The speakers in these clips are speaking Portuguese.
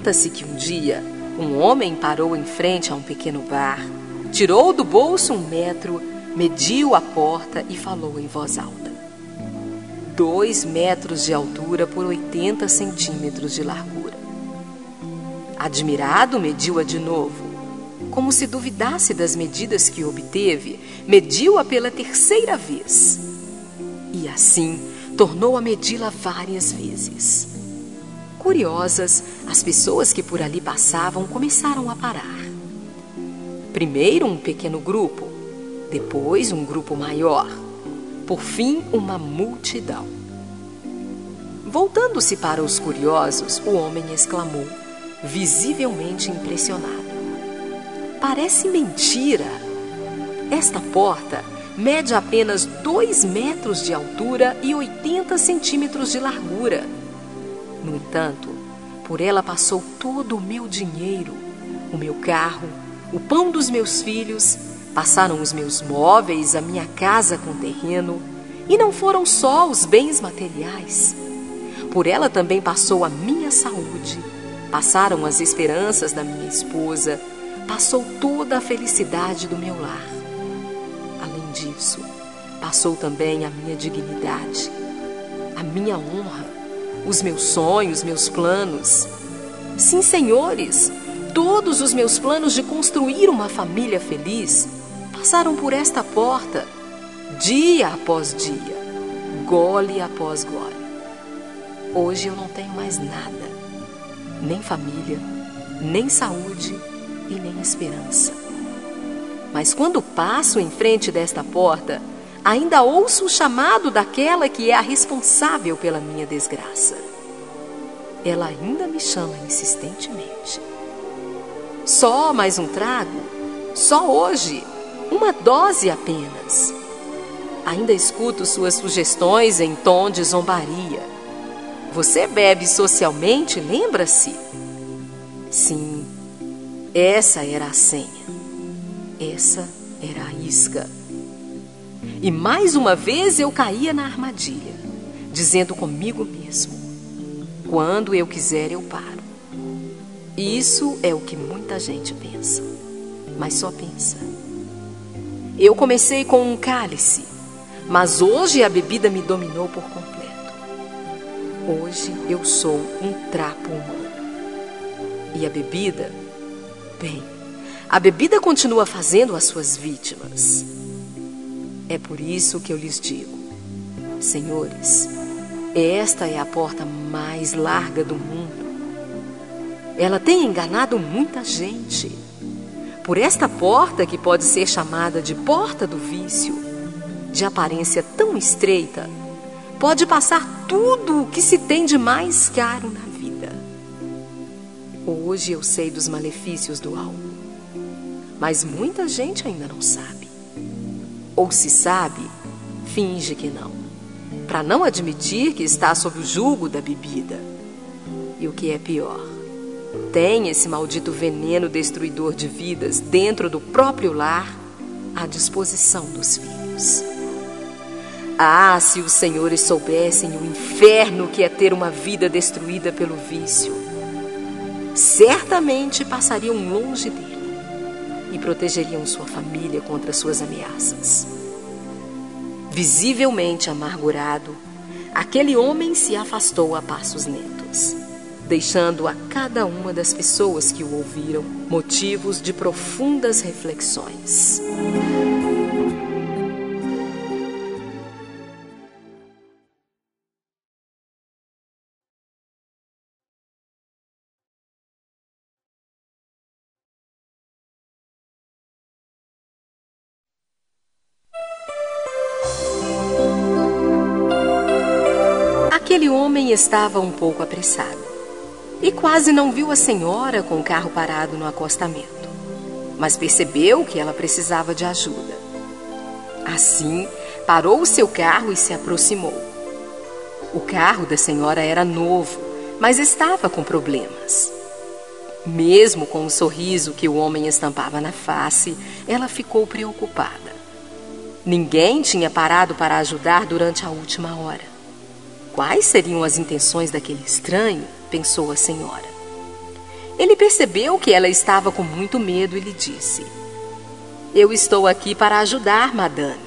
Conta-se que um dia um homem parou em frente a um pequeno bar, tirou do bolso um metro, mediu a porta e falou em voz alta: Dois metros de altura por 80 centímetros de largura. Admirado, mediu-a de novo. Como se duvidasse das medidas que obteve, mediu-a pela terceira vez. E assim tornou a medi-la várias vezes. Curiosas, as pessoas que por ali passavam começaram a parar. Primeiro um pequeno grupo, depois um grupo maior, por fim uma multidão. Voltando-se para os curiosos, o homem exclamou, visivelmente impressionado: Parece mentira! Esta porta mede apenas 2 metros de altura e 80 centímetros de largura. Entanto, por ela passou todo o meu dinheiro, o meu carro, o pão dos meus filhos, passaram os meus móveis, a minha casa com terreno, e não foram só os bens materiais. Por ela também passou a minha saúde, passaram as esperanças da minha esposa, passou toda a felicidade do meu lar. Além disso, passou também a minha dignidade, a minha honra, os meus sonhos, meus planos. Sim, senhores, todos os meus planos de construir uma família feliz passaram por esta porta, dia após dia, gole após gole. Hoje eu não tenho mais nada, nem família, nem saúde e nem esperança. Mas quando passo em frente desta porta, ainda ouço o chamado daquela que é a responsável pela minha desgraça. Ela ainda me chama insistentemente. Só mais um trago? Só hoje? Uma dose apenas. Ainda escuto suas sugestões em tom de zombaria. Você bebe socialmente, lembra-se? Sim, essa era a senha. Essa era a isca. E mais uma vez eu caía na armadilha, dizendo comigo mesmo: quando eu quiser, eu paro. Isso é o que muita gente pensa, mas só pensa. Eu comecei com um cálice, mas hoje a bebida me dominou por completo. Hoje eu sou um trapo humano. E a bebida? Bem, a bebida continua fazendo as suas vítimas. É por isso que eu lhes digo, senhores, esta é a porta mais larga do mundo. Ela tem enganado muita gente. Por esta porta, que pode ser chamada de porta do vício, de aparência tão estreita, pode passar tudo o que se tem de mais caro na vida. Hoje eu sei dos malefícios do álcool, mas muita gente ainda não sabe. Ou se sabe, finge que não, para não admitir que está sob o julgo da bebida. E o que é pior, tem esse maldito veneno destruidor de vidas dentro do próprio lar à disposição dos filhos. Ah, se os senhores soubessem o inferno que é ter uma vida destruída pelo vício, certamente passariam longe dele e protegeriam sua família contra suas ameaças. Visivelmente amargurado, aquele homem se afastou a passos lentos, deixando a cada uma das pessoas que o ouviram motivos de profundas reflexões. Aquele homem estava um pouco apressado e quase não viu a senhora com o carro parado no acostamento, mas percebeu que ela precisava de ajuda. Assim, parou o seu carro e se aproximou. O carro da senhora era novo, mas estava com problemas. Mesmo com o sorriso que o homem estampava na face, ela ficou preocupada. Ninguém tinha parado para ajudar durante a última hora. Quais seriam as intenções daquele estranho? pensou a senhora. Ele percebeu que ela estava com muito medo e lhe disse: Eu estou aqui para ajudar, madame.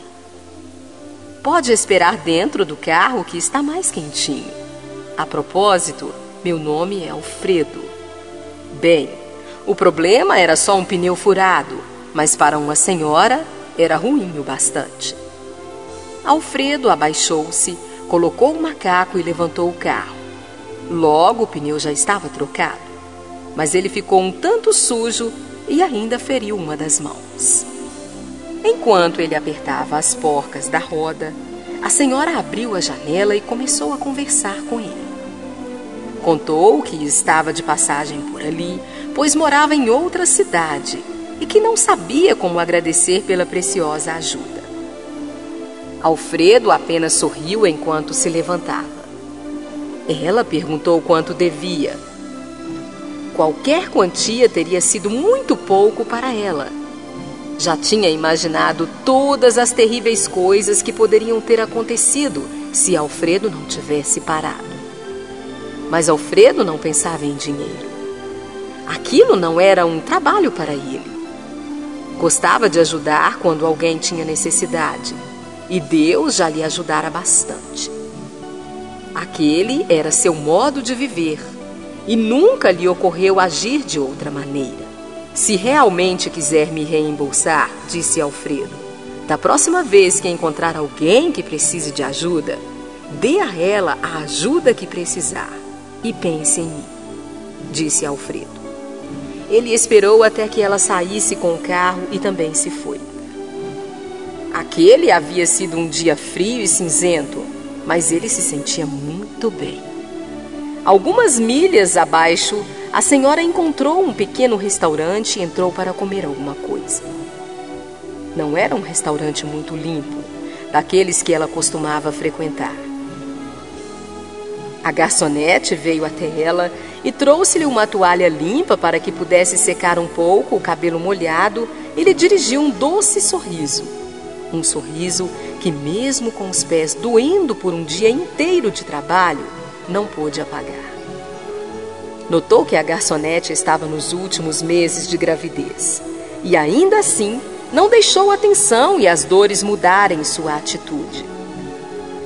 Pode esperar dentro do carro que está mais quentinho. A propósito, meu nome é Alfredo. Bem, o problema era só um pneu furado, mas para uma senhora era ruim o bastante. Alfredo abaixou-se, colocou o macaco e levantou o carro. Logo o pneu já estava trocado, mas ele ficou um tanto sujo e ainda feriu uma das mãos. Enquanto ele apertava as porcas da roda, a senhora abriu a janela e começou a conversar com ele. Contou que estava de passagem por ali, pois morava em outra cidade e que não sabia como agradecer pela preciosa ajuda. Alfredo apenas sorriu enquanto se levantava. Ela perguntou quanto devia. Qualquer quantia teria sido muito pouco para ela. Já tinha imaginado todas as terríveis coisas que poderiam ter acontecido se Alfredo não tivesse parado. Mas Alfredo não pensava em dinheiro. Aquilo não era um trabalho para ele. Gostava de ajudar quando alguém tinha necessidade, e Deus já lhe ajudara bastante. Aquele era seu modo de viver e nunca lhe ocorreu agir de outra maneira. Se realmente quiser me reembolsar, disse Alfredo, da próxima vez que encontrar alguém que precise de ajuda, dê a ela a ajuda que precisar e pense em mim, disse Alfredo. Ele esperou até que ela saísse com o carro e também se foi. Aquele havia sido um dia frio e cinzento, mas ele se sentia muito bem. Algumas milhas abaixo, a senhora encontrou um pequeno restaurante e entrou para comer alguma coisa. Não era um restaurante muito limpo, daqueles que ela costumava frequentar. A garçonete veio até ela e trouxe-lhe uma toalha limpa para que pudesse secar um pouco o cabelo molhado e lhe dirigiu um doce sorriso. Um sorriso que, mesmo com os pés doendo por um dia inteiro de trabalho, não pôde apagar. Notou que a garçonete estava nos últimos meses de gravidez e, ainda assim, não deixou a tensão e as dores mudarem sua atitude.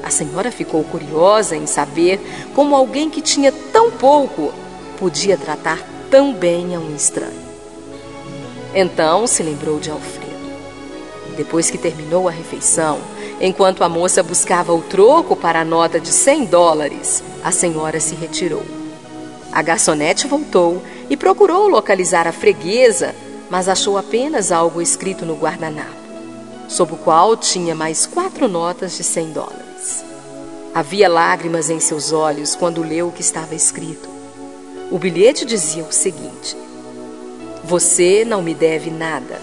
A senhora ficou curiosa em saber como alguém que tinha tão pouco podia tratar tão bem a um estranho. Então se lembrou de Alfredo. Depois que terminou a refeição, Enquanto a moça buscava o troco para a nota de 100 dólares, a senhora se retirou. A garçonete voltou e procurou localizar a freguesa, mas achou apenas algo escrito no guardanapo, sob o qual tinha mais quatro notas de 100 dólares. Havia lágrimas em seus olhos quando leu o que estava escrito. O bilhete dizia o seguinte: Você não me deve nada,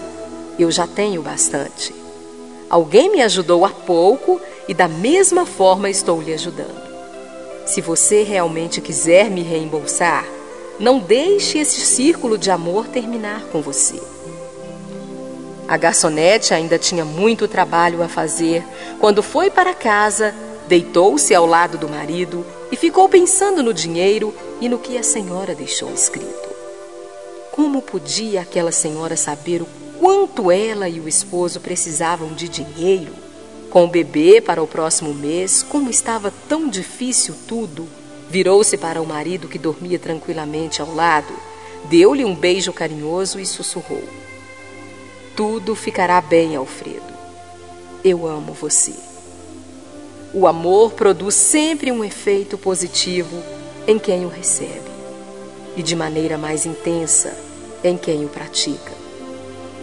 eu já tenho bastante. Alguém me ajudou há pouco e da mesma forma estou lhe ajudando. Se você realmente quiser me reembolsar, não deixe esse círculo de amor terminar com você. A garçonete ainda tinha muito trabalho a fazer quando foi para casa, deitou-se ao lado do marido e ficou pensando no dinheiro e no que a senhora deixou escrito. Como podia aquela senhora saber o quanto ela e o esposo precisavam de dinheiro. Com o bebê para o próximo mês, como estava tão difícil tudo, virou-se para o marido que dormia tranquilamente ao lado, deu-lhe um beijo carinhoso e sussurrou: Tudo ficará bem, Alfredo. Eu amo você. O amor produz sempre um efeito positivo em quem o recebe e de maneira mais intensa em quem o pratica.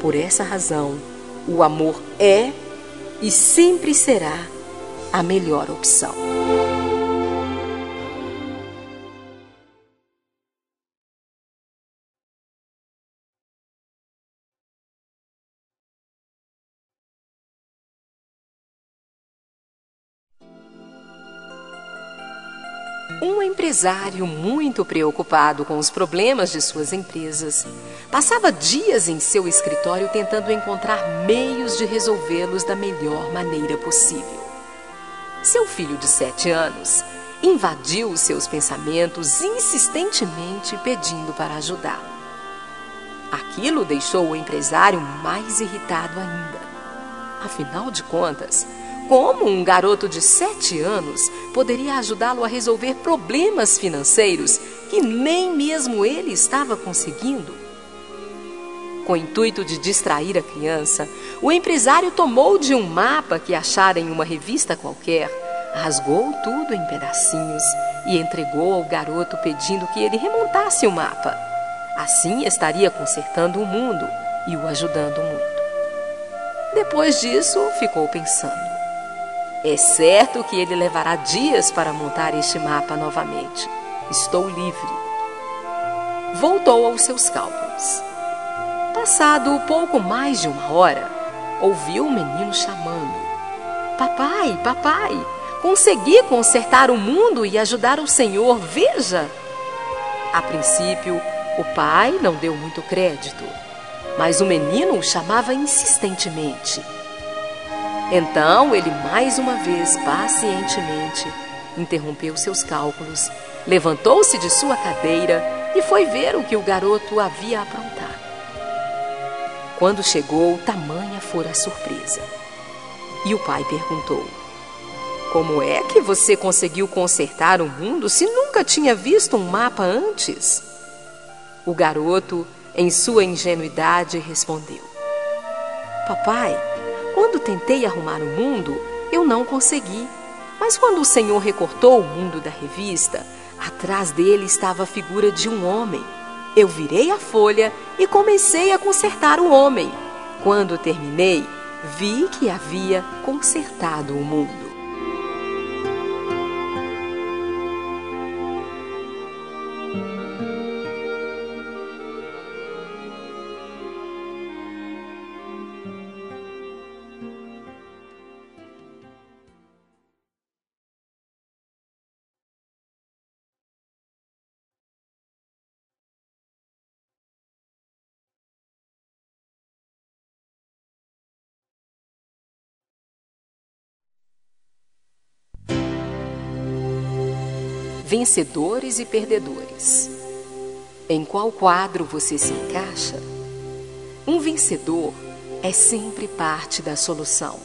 Por essa razão, o amor é e sempre será a melhor opção. Empresário muito preocupado com os problemas de suas empresas passava dias em seu escritório tentando encontrar meios de resolvê-los da melhor maneira possível. Seu filho de sete anos invadiu os seus pensamentos insistentemente pedindo para ajudá-lo. Aquilo deixou o empresário mais irritado ainda. Afinal de contas, como um garoto de sete anos poderia ajudá-lo a resolver problemas financeiros que nem mesmo ele estava conseguindo? Com o intuito de distrair a criança, o empresário tomou de um mapa que achara em uma revista qualquer, rasgou tudo em pedacinhos e entregou ao garoto pedindo que ele remontasse o mapa. Assim estaria consertando o mundo e o ajudando muito. Depois disso, ficou pensando. É certo que ele levará dias para montar este mapa novamente. Estou livre. Voltou aos seus cálculos. Passado pouco mais de uma hora, ouviu o menino chamando: Papai, papai, consegui consertar o mundo e ajudar o Senhor, veja! A princípio, o pai não deu muito crédito, mas o menino o chamava insistentemente. Então ele mais uma vez, pacientemente, interrompeu seus cálculos, levantou-se de sua cadeira e foi ver o que o garoto havia aprontado. Quando chegou, tamanha fora a surpresa. E o pai perguntou: Como é que você conseguiu consertar o mundo se nunca tinha visto um mapa antes? O garoto, em sua ingenuidade, respondeu: Papai, quando tentei arrumar o mundo, eu não consegui. Mas quando o Senhor recortou o mundo da revista, atrás dele estava a figura de um homem. Eu virei a folha e comecei a consertar o homem. Quando terminei, vi que havia consertado o mundo. Vencedores e perdedores. Em qual quadro você se encaixa? Um vencedor é sempre parte da solução.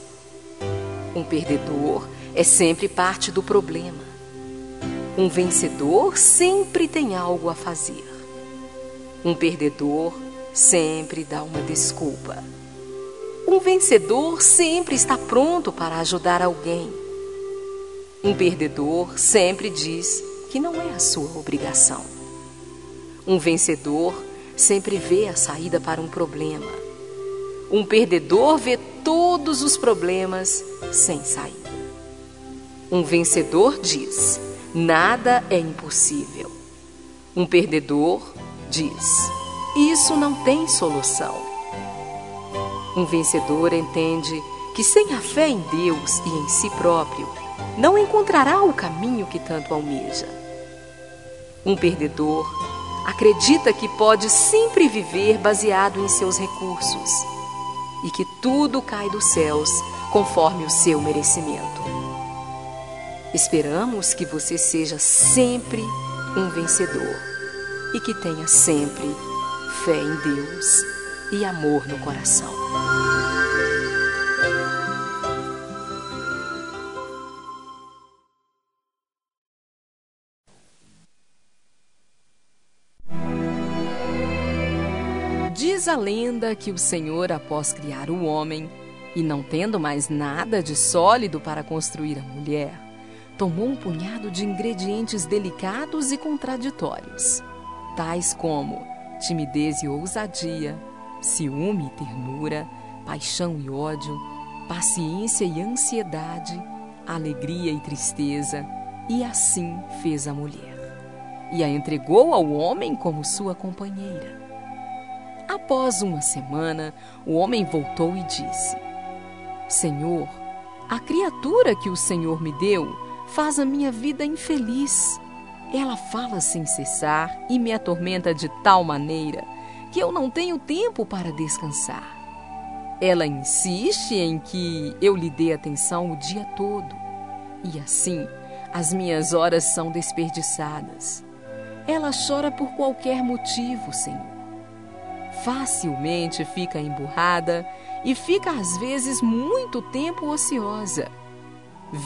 Um perdedor é sempre parte do problema. Um vencedor sempre tem algo a fazer. Um perdedor sempre dá uma desculpa. Um vencedor sempre está pronto para ajudar alguém. Um perdedor sempre diz que não é a sua obrigação. Um vencedor sempre vê a saída para um problema. Um perdedor vê todos os problemas sem saída. Um vencedor diz: nada é impossível. Um perdedor diz: isso não tem solução. Um vencedor entende que sem a fé em Deus e em si próprio, não encontrará o caminho que tanto almeja. Um perdedor acredita que pode sempre viver baseado em seus recursos e que tudo cai dos céus conforme o seu merecimento. Esperamos que você seja sempre um vencedor e que tenha sempre fé em Deus e amor no coração. A lenda que o Senhor, após criar o homem, e não tendo mais nada de sólido para construir a mulher, tomou um punhado de ingredientes delicados e contraditórios, tais como timidez e ousadia, ciúme e ternura, paixão e ódio, paciência e ansiedade, alegria e tristeza, e assim fez a mulher. E a entregou ao homem como sua companheira. Após uma semana, o homem voltou e disse: Senhor, a criatura que o Senhor me deu faz a minha vida infeliz. Ela fala sem cessar e me atormenta de tal maneira que eu não tenho tempo para descansar. Ela insiste em que eu lhe dê atenção o dia todo, e assim as minhas horas são desperdiçadas. Ela chora por qualquer motivo, Senhor. Facilmente fica emburrada e fica às vezes muito tempo ociosa.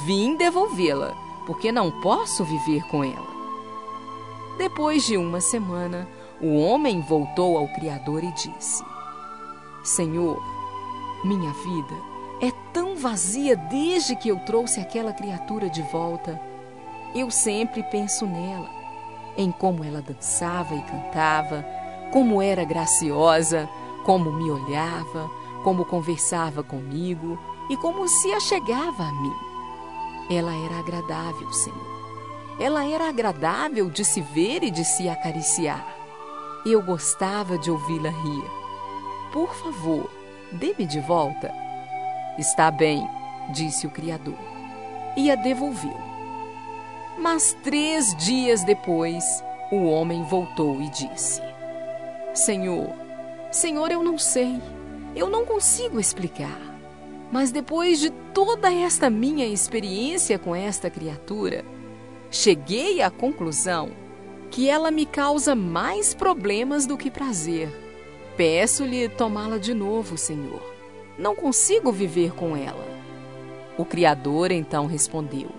Vim devolvê-la, porque não posso viver com ela. Depois de uma semana, o homem voltou ao Criador e disse: Senhor, minha vida é tão vazia desde que eu trouxe aquela criatura de volta. Eu sempre penso nela, em como ela dançava e cantava, como era graciosa, como me olhava, como conversava comigo e como se achegava a mim. Ela era agradável, Senhor. Ela era agradável de se ver e de se acariciar. Eu gostava de ouvi-la rir. Por favor, dê-me de volta. Está bem, disse o Criador, e a devolveu. Mas três dias depois, o homem voltou e disse: Senhor, Senhor, eu não sei, eu não consigo explicar. Mas depois de toda esta minha experiência com esta criatura, cheguei à conclusão que ela me causa mais problemas do que prazer. Peço-lhe tomá-la de novo, Senhor. Não consigo viver com ela. O Criador então respondeu: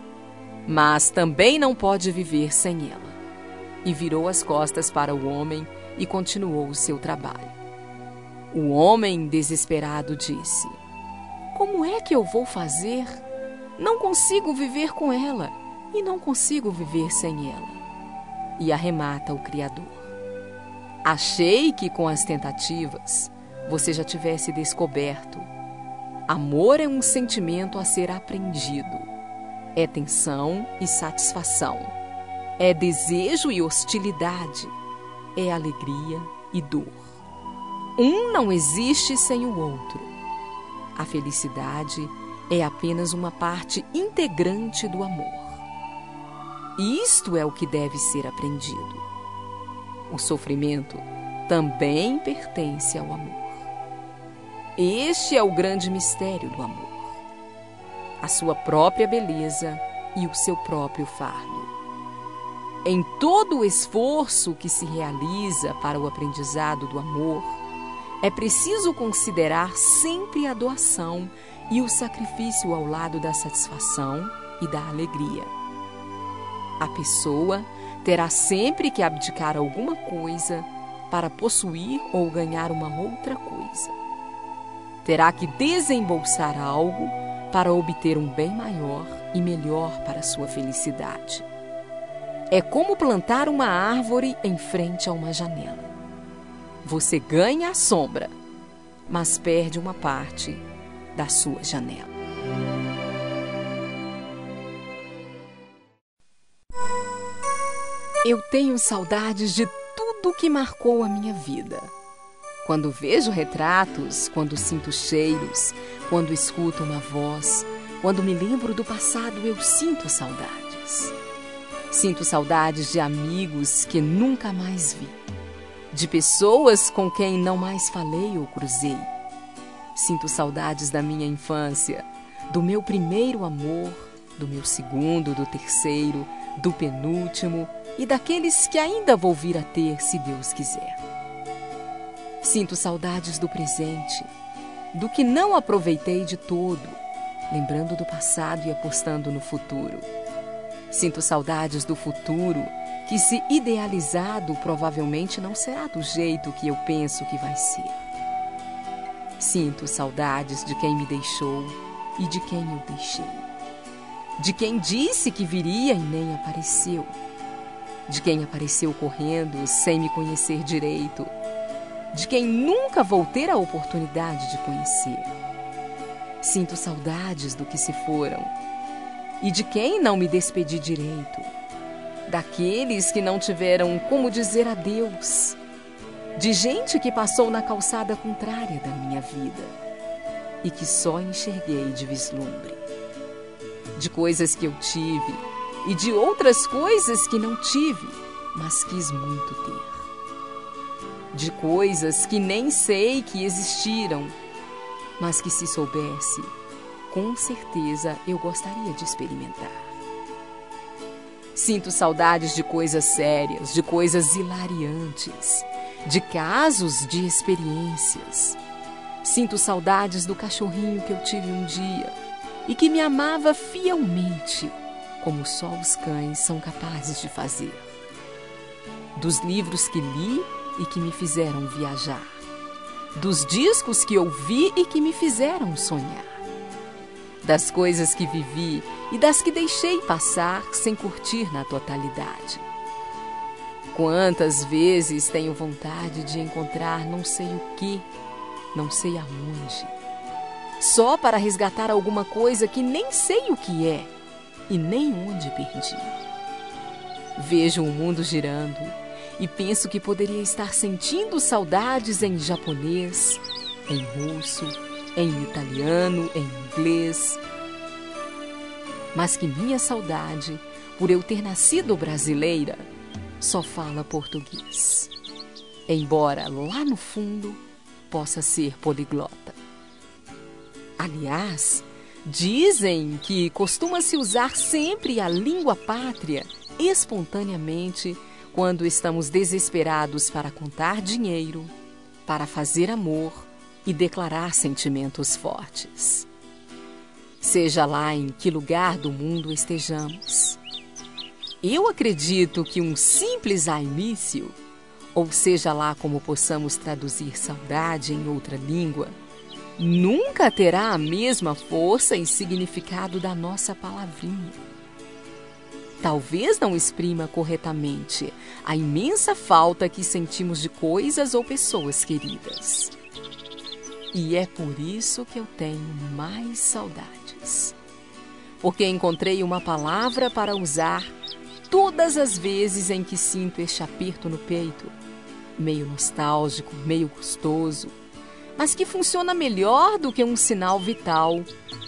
Mas também não pode viver sem ela. E virou as costas para o homem e continuou o seu trabalho. O homem, desesperado, disse: Como é que eu vou fazer? Não consigo viver com ela e não consigo viver sem ela. E arremata o Criador. Achei que com as tentativas você já tivesse descoberto. Amor é um sentimento a ser aprendido. É tensão e satisfação. É desejo e hostilidade é alegria e dor. Um não existe sem o outro. A felicidade é apenas uma parte integrante do amor. Isto é o que deve ser aprendido. O sofrimento também pertence ao amor. Este é o grande mistério do amor. A sua própria beleza e o seu próprio fardo. Em todo o esforço que se realiza para o aprendizado do amor, é preciso considerar sempre a doação e o sacrifício ao lado da satisfação e da alegria. A pessoa terá sempre que abdicar alguma coisa para possuir ou ganhar uma outra coisa. Terá que desembolsar algo para obter um bem maior e melhor para sua felicidade. É como plantar uma árvore em frente a uma janela. Você ganha a sombra, mas perde uma parte da sua janela. Eu tenho saudades de tudo que marcou a minha vida. Quando vejo retratos, quando sinto cheiros, quando escuto uma voz, quando me lembro do passado, eu sinto saudades. Sinto saudades de amigos que nunca mais vi, de pessoas com quem não mais falei ou cruzei. Sinto saudades da minha infância, do meu primeiro amor, do meu segundo, do terceiro, do penúltimo e daqueles que ainda vou vir a ter, se Deus quiser. Sinto saudades do presente, do que não aproveitei de todo, lembrando do passado e apostando no futuro. Sinto saudades do futuro, que, se idealizado, provavelmente não será do jeito que eu penso que vai ser. Sinto saudades de quem me deixou e de quem eu deixei. De quem disse que viria e nem apareceu. De quem apareceu correndo sem me conhecer direito. De quem nunca vou ter a oportunidade de conhecer. Sinto saudades do que se foram e de quem não me despedi direito? Daqueles que não tiveram como dizer adeus. De gente que passou na calçada contrária da minha vida e que só enxerguei de vislumbre. De coisas que eu tive e de outras coisas que não tive, mas quis muito ter. De coisas que nem sei que existiram, mas que se soubesse, com certeza eu gostaria de experimentar. Sinto saudades de coisas sérias, de coisas hilariantes, de casos, de experiências. Sinto saudades do cachorrinho que eu tive um dia e que me amava fielmente, como só os cães são capazes de fazer. Dos livros que li e que me fizeram viajar. Dos discos que ouvi e que me fizeram sonhar. Das coisas que vivi e das que deixei passar sem curtir na totalidade. Quantas vezes tenho vontade de encontrar não sei o que, não sei aonde, só para resgatar alguma coisa que nem sei o que é e nem onde perdi. Vejo o mundo girando e penso que poderia estar sentindo saudades em japonês, em russo, em italiano, em inglês. Mas que minha saudade, por eu ter nascido brasileira, só fala português. Embora lá no fundo possa ser poliglota. Aliás, dizem que costuma-se usar sempre a língua pátria espontaneamente quando estamos desesperados para contar dinheiro, para fazer amor e declarar sentimentos fortes. Seja lá em que lugar do mundo estejamos. Eu acredito que um simples início, ou seja lá como possamos traduzir saudade em outra língua, nunca terá a mesma força e significado da nossa palavrinha. Talvez não exprima corretamente a imensa falta que sentimos de coisas ou pessoas queridas. E é por isso que eu tenho mais saudades. Porque encontrei uma palavra para usar todas as vezes em que sinto este aperto no peito, meio nostálgico, meio gostoso, mas que funciona melhor do que um sinal vital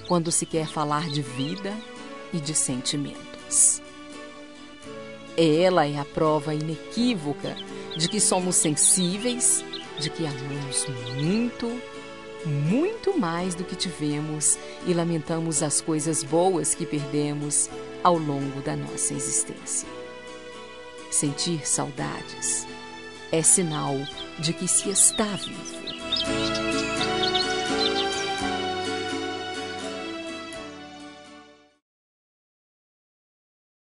quando se quer falar de vida e de sentimentos. Ela é a prova inequívoca de que somos sensíveis, de que amamos muito, muito mais do que tivemos e lamentamos as coisas boas que perdemos ao longo da nossa existência. Sentir saudades é sinal de que se está vivo.